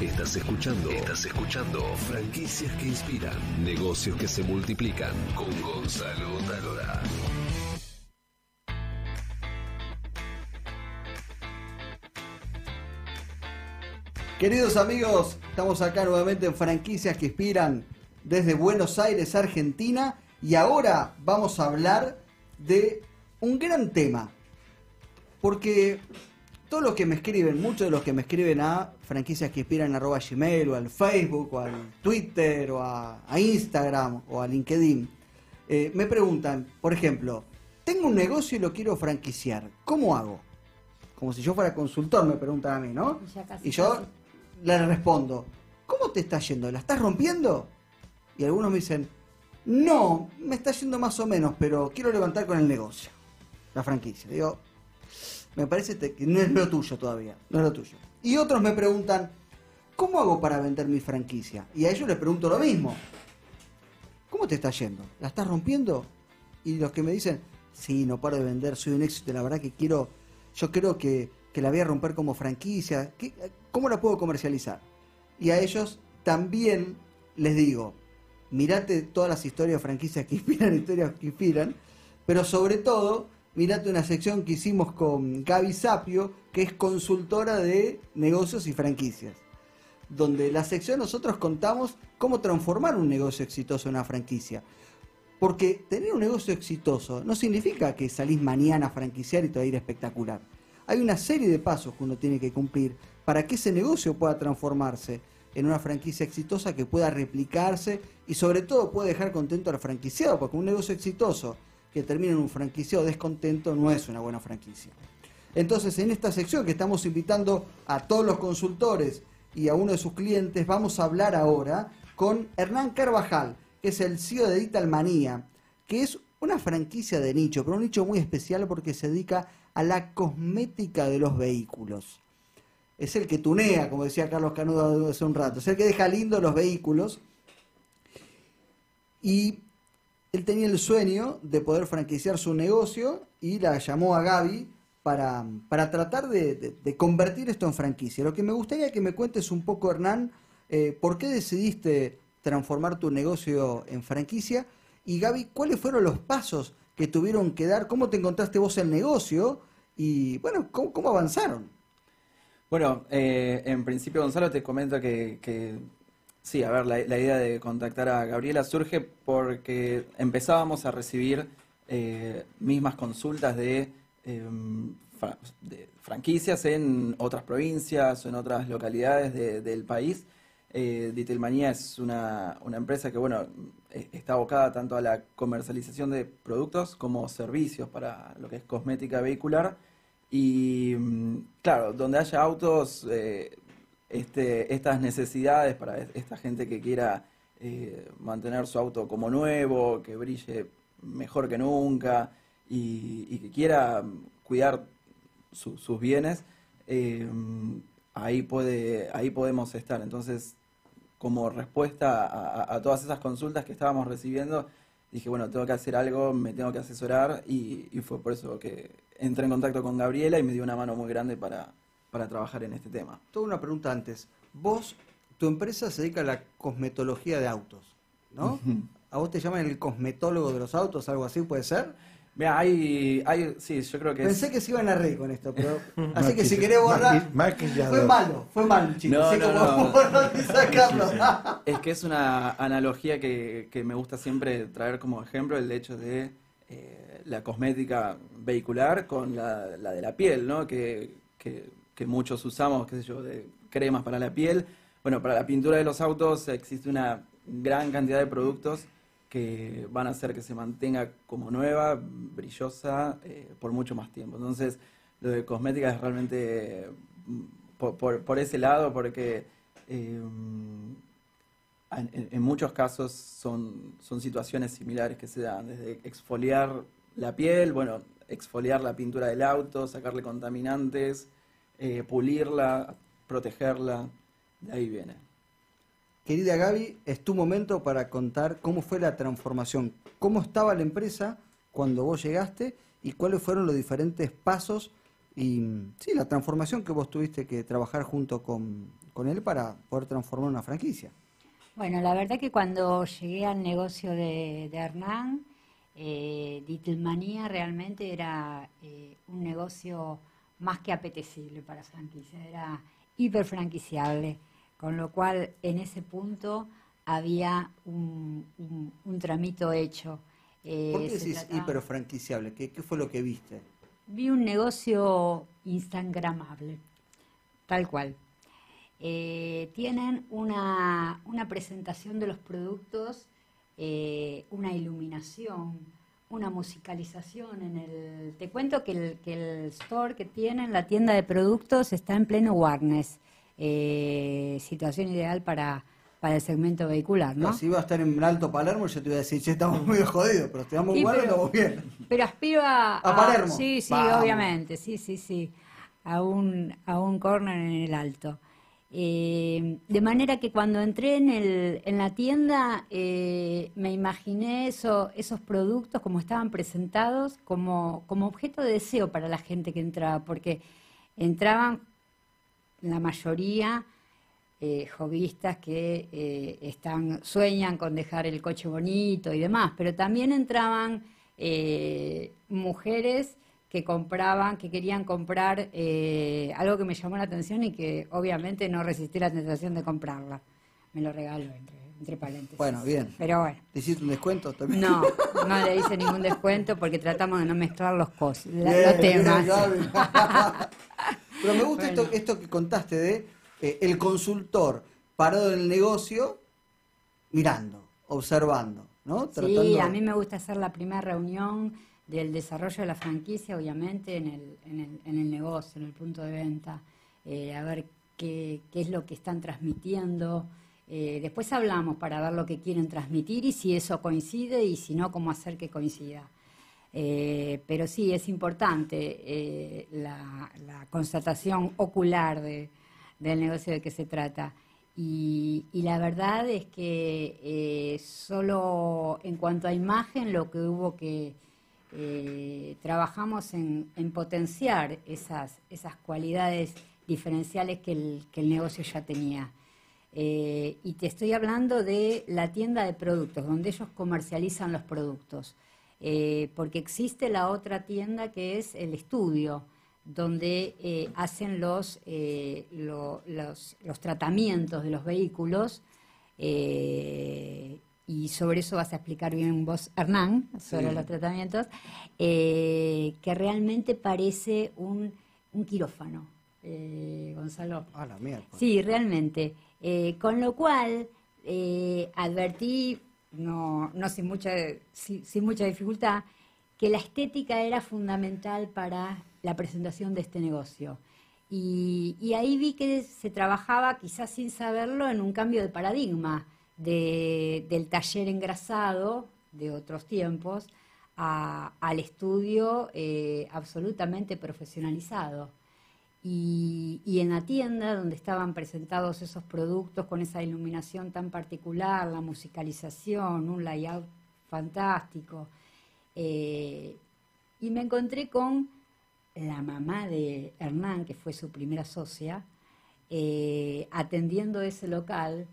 Estás escuchando. Estás escuchando. Franquicias que inspiran. Negocios que se multiplican. Con Gonzalo Talora. Queridos amigos, estamos acá nuevamente en Franquicias que Inspiran desde Buenos Aires, Argentina. Y ahora vamos a hablar de un gran tema. Porque todos los que me escriben, muchos de los que me escriben a franquicias que inspiran arroba gmail o al Facebook o al Twitter o a, a Instagram o a LinkedIn, eh, me preguntan, por ejemplo, tengo un negocio y lo quiero franquiciar, ¿cómo hago? Como si yo fuera consultor, me preguntan a mí, ¿no? Casi, y yo les respondo, ¿cómo te está yendo? ¿La estás rompiendo? Y algunos me dicen, no, me está yendo más o menos, pero quiero levantar con el negocio, la franquicia. Digo, me parece que no es lo tuyo todavía, no es lo tuyo. Y otros me preguntan, ¿cómo hago para vender mi franquicia? Y a ellos les pregunto lo mismo. ¿Cómo te está yendo? ¿La estás rompiendo? Y los que me dicen, sí, no paro de vender, soy un éxito, la verdad que quiero, yo creo que, que la voy a romper como franquicia. ¿Qué- ¿Cómo la puedo comercializar? Y a ellos también les digo, mirate todas las historias de franquicias que inspiran, historias que inspiran, pero sobre todo, mirate una sección que hicimos con Gaby Sapio, que es consultora de negocios y franquicias, donde la sección nosotros contamos cómo transformar un negocio exitoso en una franquicia. Porque tener un negocio exitoso no significa que salís mañana a franquiciar y te va a ir espectacular. Hay una serie de pasos que uno tiene que cumplir para que ese negocio pueda transformarse en una franquicia exitosa que pueda replicarse y sobre todo pueda dejar contento al franquiciado, porque un negocio exitoso que termina en un franquiciado descontento no es una buena franquicia. Entonces, en esta sección que estamos invitando a todos los consultores y a uno de sus clientes, vamos a hablar ahora con Hernán Carvajal, que es el CEO de Digital Manía, que es una franquicia de nicho, pero un nicho muy especial porque se dedica a la cosmética de los vehículos. Es el que tunea, como decía Carlos Canudo hace un rato, es el que deja lindo los vehículos. Y él tenía el sueño de poder franquiciar su negocio y la llamó a Gaby para, para tratar de, convertir esto en franquicia. Lo que me gustaría que me cuentes un poco, Hernán, eh, por qué decidiste transformar tu negocio en franquicia y Gaby, ¿cuáles fueron los pasos que tuvieron que dar? ¿Cómo te encontraste vos el negocio? Y bueno, ¿cómo, avanzaron? Bueno, eh, en principio, Gonzalo, te comento que sí, a ver, la, la idea de contactar a Gabriela surge porque empezábamos a recibir eh, mismas consultas de, em, de franquicias en otras provincias o en otras localidades de- del país. Eh, Ditelmanía es una, empresa que, bueno, eh, está abocada tanto a la comercialización de productos como servicios para lo que es cosmética vehicular. Y mm, claro, donde haya autos, eh, este, estas necesidades para es- esta gente que quiera eh, mantener su auto como nuevo, que brille mejor que nunca y, que quiera cuidar su- sus bienes, eh, ahí, puede, ahí podemos estar. Entonces, como respuesta a- a todas esas consultas que estábamos recibiendo, dije, bueno, tengo que hacer algo, me tengo que asesorar y, y fue por eso que entré en contacto con Gabriela y me dio una mano muy grande para, para trabajar en este tema. Toda una pregunta antes. Vos, tu empresa se dedica a la cosmetología de autos, ¿no? ¿A vos te llaman el cosmetólogo de los autos, algo así, puede ser? Mira, hay, hay, sí, yo creo que es- Pensé que se iban a reír con esto, pero... así que si querés borrar... maquillador. Fue malo, fue malo, chicos. No, Sé no, no. y sacarlo. Es que es una analogía que, que me gusta siempre traer como ejemplo el hecho de eh, la cosmética vehicular con la, la de la piel, ¿no? Que, que- que muchos usamos, qué sé yo, de cremas para la piel. Bueno, para la pintura de los autos existe una gran cantidad de productos que van a hacer que se mantenga como nueva, brillosa, eh, por mucho más tiempo. Entonces, lo de cosmética es realmente eh, por, ese lado, porque eh, en, muchos casos son situaciones similares que se dan, desde exfoliar la piel, bueno, exfoliar la pintura del auto, sacarle contaminantes, eh, pulirla, protegerla, de ahí viene. Querida Gaby, es tu momento para contar cómo fue la transformación, cómo estaba la empresa cuando vos llegaste y cuáles fueron los diferentes pasos Y sí, la transformación que vos tuviste que trabajar junto con, con él para poder transformar una franquicia. Bueno, la verdad que cuando llegué al negocio de, de Hernán, eh, Dittlemanía realmente era eh, un negocio más que apetecible para franquicia, era hiper franquiciable, con lo cual en ese punto había un, un, un tramito hecho. Eh, ¿Por qué decís hiperfranquiciable? ¿Qué, ¿Qué fue lo que viste? Vi un negocio instagramable, tal cual. Eh, tienen una, una presentación de los productos, eh, una iluminación, una musicalización en el... Te cuento que el, que el store que tienen, la tienda de productos, está en pleno Warnes. Eh, situación ideal para, para el segmento vehicular, ¿no? No, si iba a estar en Alto Palermo, yo te iba a decir, che, estamos medio jodidos, pero te damos Sí, y pero- estamos bien. Pero aspiro a... A Palermo. Sí, sí, Vamos. obviamente, sí, sí, sí. A un, a un corner en el alto. Eh, de manera que cuando entré en, el, en la tienda eh, me imaginé eso, esos productos como estaban presentados como, como objeto de deseo para la gente que entraba, porque entraban la mayoría eh, hobbyistas que eh, están, sueñan con dejar el coche bonito y demás, pero también entraban eh, mujeres que compraban, que querían comprar eh, algo que me llamó la atención y que obviamente no resistí la tentación de comprarla. Me lo regaló entre, entre paréntesis. Bueno, bien. Pero bueno. ¿Te hiciste un descuento también? No, no le hice ningún descuento porque tratamos de no mezclar los, cos, la- Bien, los temas. Pero me gusta Bueno. esto, esto que contaste de eh, el consultor parado en el negocio, mirando, observando, ¿no? Sí, a mí me gusta hacer la primera reunión del desarrollo de la franquicia, obviamente, en el, en el, en el negocio, en el punto de venta, eh, a ver qué, qué es lo que están transmitiendo. Eh, después hablamos para ver lo que quieren transmitir y si eso coincide y si no, cómo hacer que coincida. Eh, pero sí, es importante la, la constatación ocular de- del negocio de que se trata. Y, la verdad es que solo en cuanto a imagen lo que hubo que eh, trabajamos en, en potenciar esas, esas cualidades diferenciales que el, negocio ya tenía. Eh, y te estoy hablando de la tienda de productos, donde ellos comercializan los productos. Eh, porque existe la otra tienda que es el estudio, donde hacen los, lo- los, tratamientos de los vehículos. eh, y sobre eso vas a explicar bien vos, Hernán, sobre Sí. los tratamientos, eh, que realmente parece un, un quirófano, eh, Gonzalo. Ah, la mierda. Sí, realmente. Eh, con lo cual, eh, advertí, no, no sin, mucha, sin, sin mucha dificultad, que la estética era fundamental para la presentación de este negocio. Y, y ahí vi que se trabajaba, quizás sin saberlo, en un cambio de paradigma de- del taller engrasado de otros tiempos al estudio eh, absolutamente profesionalizado. Y, y en la tienda donde estaban presentados esos productos con esa iluminación tan particular, la musicalización, un layout fantástico, eh, y me encontré con la mamá de Hernán, que fue su primera socia, eh, atendiendo ese local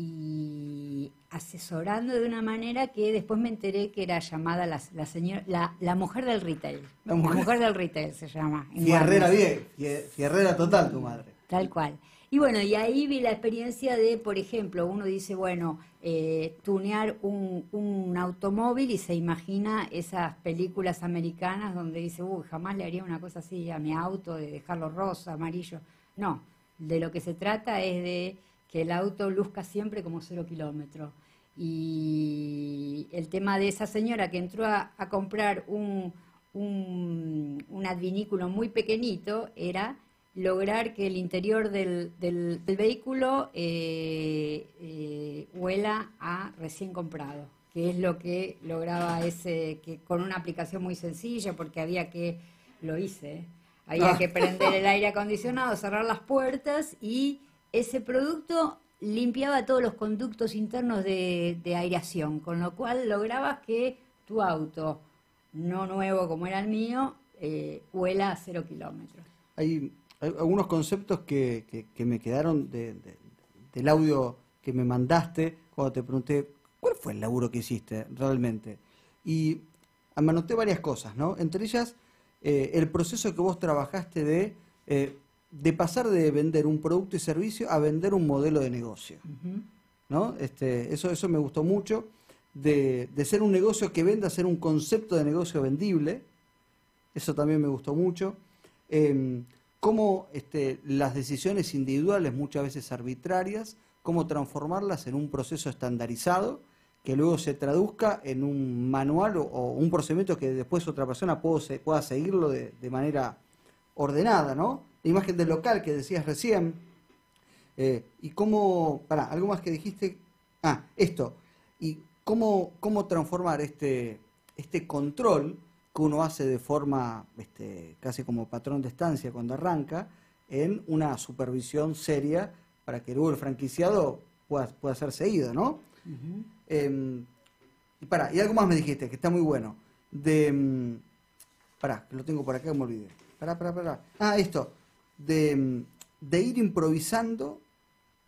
y asesorando de una manera que después me enteré que era llamada la, la, señora, la, la mujer del retail. La La mujer- del retail se llama. Fierrera bien, fie- fierrera total tu madre. Tal cual. Y bueno, y ahí vi la experiencia de, por ejemplo, uno dice, bueno, eh, tunear un, un automóvil y se imagina esas películas americanas donde dice, uy, jamás le haría una cosa así a mi auto, de dejarlo rosa, amarillo. No, de lo que se trata es de que el auto luzca siempre como cero kilómetro. Y el tema de esa señora que entró a, a comprar un, un, un advinículo muy pequeñito era lograr que el interior del, del- del vehículo eh, eh, huela a recién comprado, que es lo que lograba ese, que con una aplicación muy sencilla, porque había que, lo hice, ¿eh? había Ah. que prender el aire acondicionado, cerrar las puertas y ese producto limpiaba todos los conductos internos de, aireación, con lo cual lograbas que tu auto, no nuevo como era el mío, eh, huela a cero kilómetros. Hay, algunos conceptos que, me quedaron de- de- del audio que me mandaste cuando te pregunté cuál fue el laburo que hiciste realmente. Y anoté varias cosas, ¿no? Entre ellas, eh, el proceso que vos trabajaste de, eh, de pasar de vender un producto y servicio a vender un modelo de negocio. ¿no? Este, eso, eso me gustó mucho, de, de ser un negocio que venda a ser un concepto de negocio vendible, eso también me gustó mucho. Em, cómo este, las decisiones individuales, muchas veces arbitrarias, cómo transformarlas en un proceso estandarizado que luego se traduzca en un manual o, o un procedimiento que después otra persona pueda, pueda seguirlo de, de manera ordenada, ¿no? La imagen del local que decías recién, eh, y cómo, para, algo más que dijiste, ah, esto, y cómo, cómo transformar este, este control que uno hace de forma este, casi como patrón de estancia cuando arranca, en una supervisión seria para que luego el franquiciado pueda, pueda ser seguido, ¿no? Eh, y para, y algo más me dijiste, que está muy bueno. De. mm, Pará, que lo tengo por acá, me olvidé. Pará, pará, pará. Ah, esto. De, mm, de ir improvisando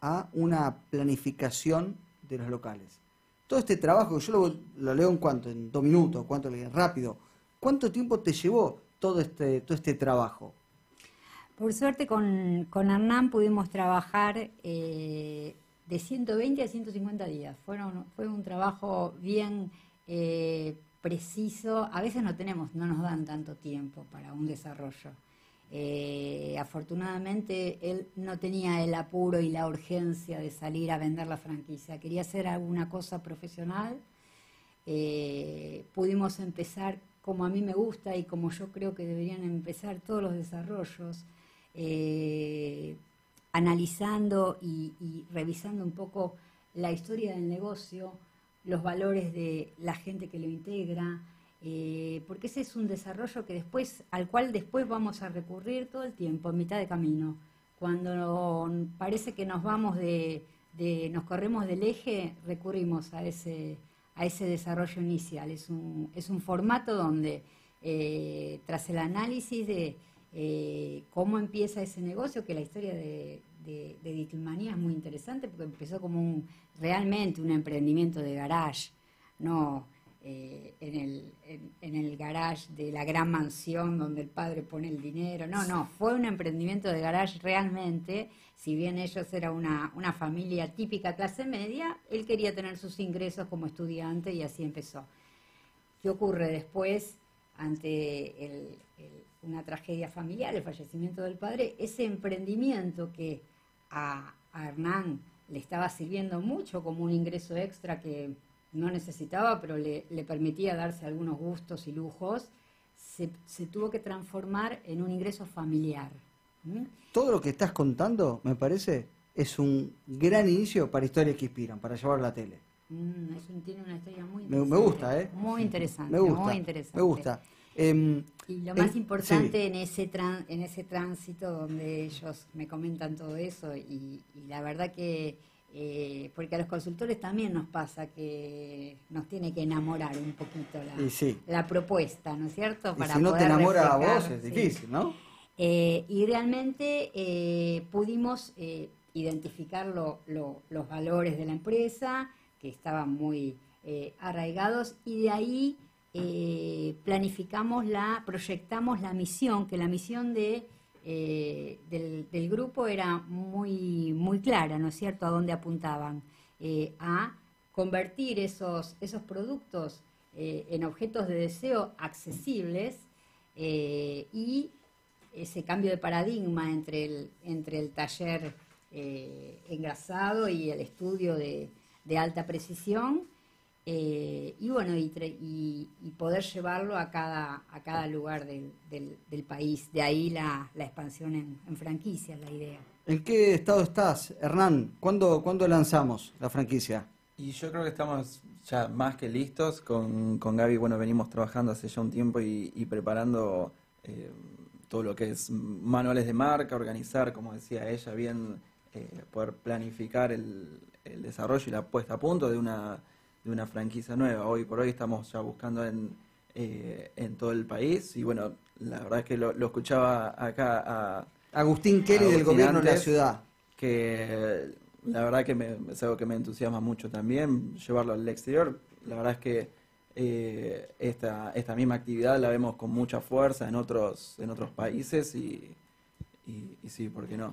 a una planificación de los locales. Todo este trabajo, yo lo, leo en cuánto, en dos minutos, cuánto rápido. ¿Cuánto tiempo te llevó todo este, todo este trabajo? Por suerte con, con Hernán pudimos trabajar eh, de 120 a 150 días. Fueron, fue un trabajo bien eh, preciso. A veces no tenemos, no nos dan tanto tiempo para un desarrollo. Eh, afortunadamente él no tenía el apuro y la urgencia de salir a vender la franquicia. Quería hacer alguna cosa profesional. Eh, pudimos empezar como a mí me gusta y como yo creo que deberían empezar todos los desarrollos, eh, analizando y, y revisando un poco la historia del negocio, los valores de la gente que lo integra, eh, porque ese es un desarrollo que después, al cual después vamos a recurrir todo el tiempo, en mitad de camino. Cuando parece que nos vamos de, de- nos corremos del eje, recurrimos a ese, a ese desarrollo inicial. Es un, es un formato donde, eh, tras el análisis de eh, cómo empieza ese negocio, que la historia de, de, de Ditilmanía es muy interesante, porque empezó como un, realmente un emprendimiento de garage, no eh, en, el, en, el garage de la gran mansión donde el padre pone el dinero. No, no, fue un emprendimiento de garage realmente. Si bien ellos eran una, una familia típica clase media, él quería tener sus ingresos como estudiante y así empezó. ¿Qué ocurre después ante el- una tragedia familiar, el fallecimiento del padre? Ese emprendimiento que a, a Hernán le estaba sirviendo mucho como un ingreso extra que no necesitaba, pero le, le permitía darse algunos gustos y lujos, se, se tuvo que transformar en un ingreso familiar. Todo lo que estás contando, me parece, es un gran inicio para historias que inspiran, para llevar la tele. Mm, es un- tiene una historia muy Me- me interesante. gusta, ¿eh? Muy interesante, Me gusta. muy interesante. Me gusta. Em, Y lo más importante sí. en ese tran- en ese tránsito donde ellos me comentan todo eso y, y la verdad que eh, porque a los consultores también nos pasa que nos tiene que enamorar un poquito la, Y sí. la propuesta, ¿no es cierto? y si no te enamora a vos, reflejar, es sí. difícil, ¿no? Eh, y realmente eh, pudimos eh, identificar lo- lo- los valores de la empresa, que estaban muy arraigados, y de ahí planificamos la, proyectamos la misión, que la misión de, eh, del, grupo era muy, muy clara, ¿no es cierto?, a dónde apuntaban, eh, a convertir esos, esos productos eh, en objetos de deseo accesibles y ese cambio de paradigma entre el, entre el taller engrasado y el estudio de alta precisión eh, y bueno y, tre- y- y poder llevarlo a cada, a cada lugar del, del- del país. De ahí la, la expansión en, en franquicias, la idea. ¿En qué estado estás, Hernán? ¿Cuándo, ¿cuándo lanzamos la franquicia? Y yo creo que estamos ya más que listos. Con, con Gaby, bueno, venimos trabajando hace ya un tiempo y, y preparando eh, todo lo que es manuales de marca, organizar, como decía ella, bien eh, poder planificar el, el desarrollo y la puesta a punto de una, de una franquicia nueva. Hoy por hoy estamos ya buscando en, eh, en todo el país y bueno, la verdad es que lo, lo escuchaba acá a Agustín Kelly del Agustín gobierno de la ciudad. que la verdad que me, es algo que me entusiasma mucho también, llevarlo al exterior. La verdad es que eh, esta, esta misma actividad la vemos con mucha fuerza en otros, en otros países y, y, y sí, ¿por qué no?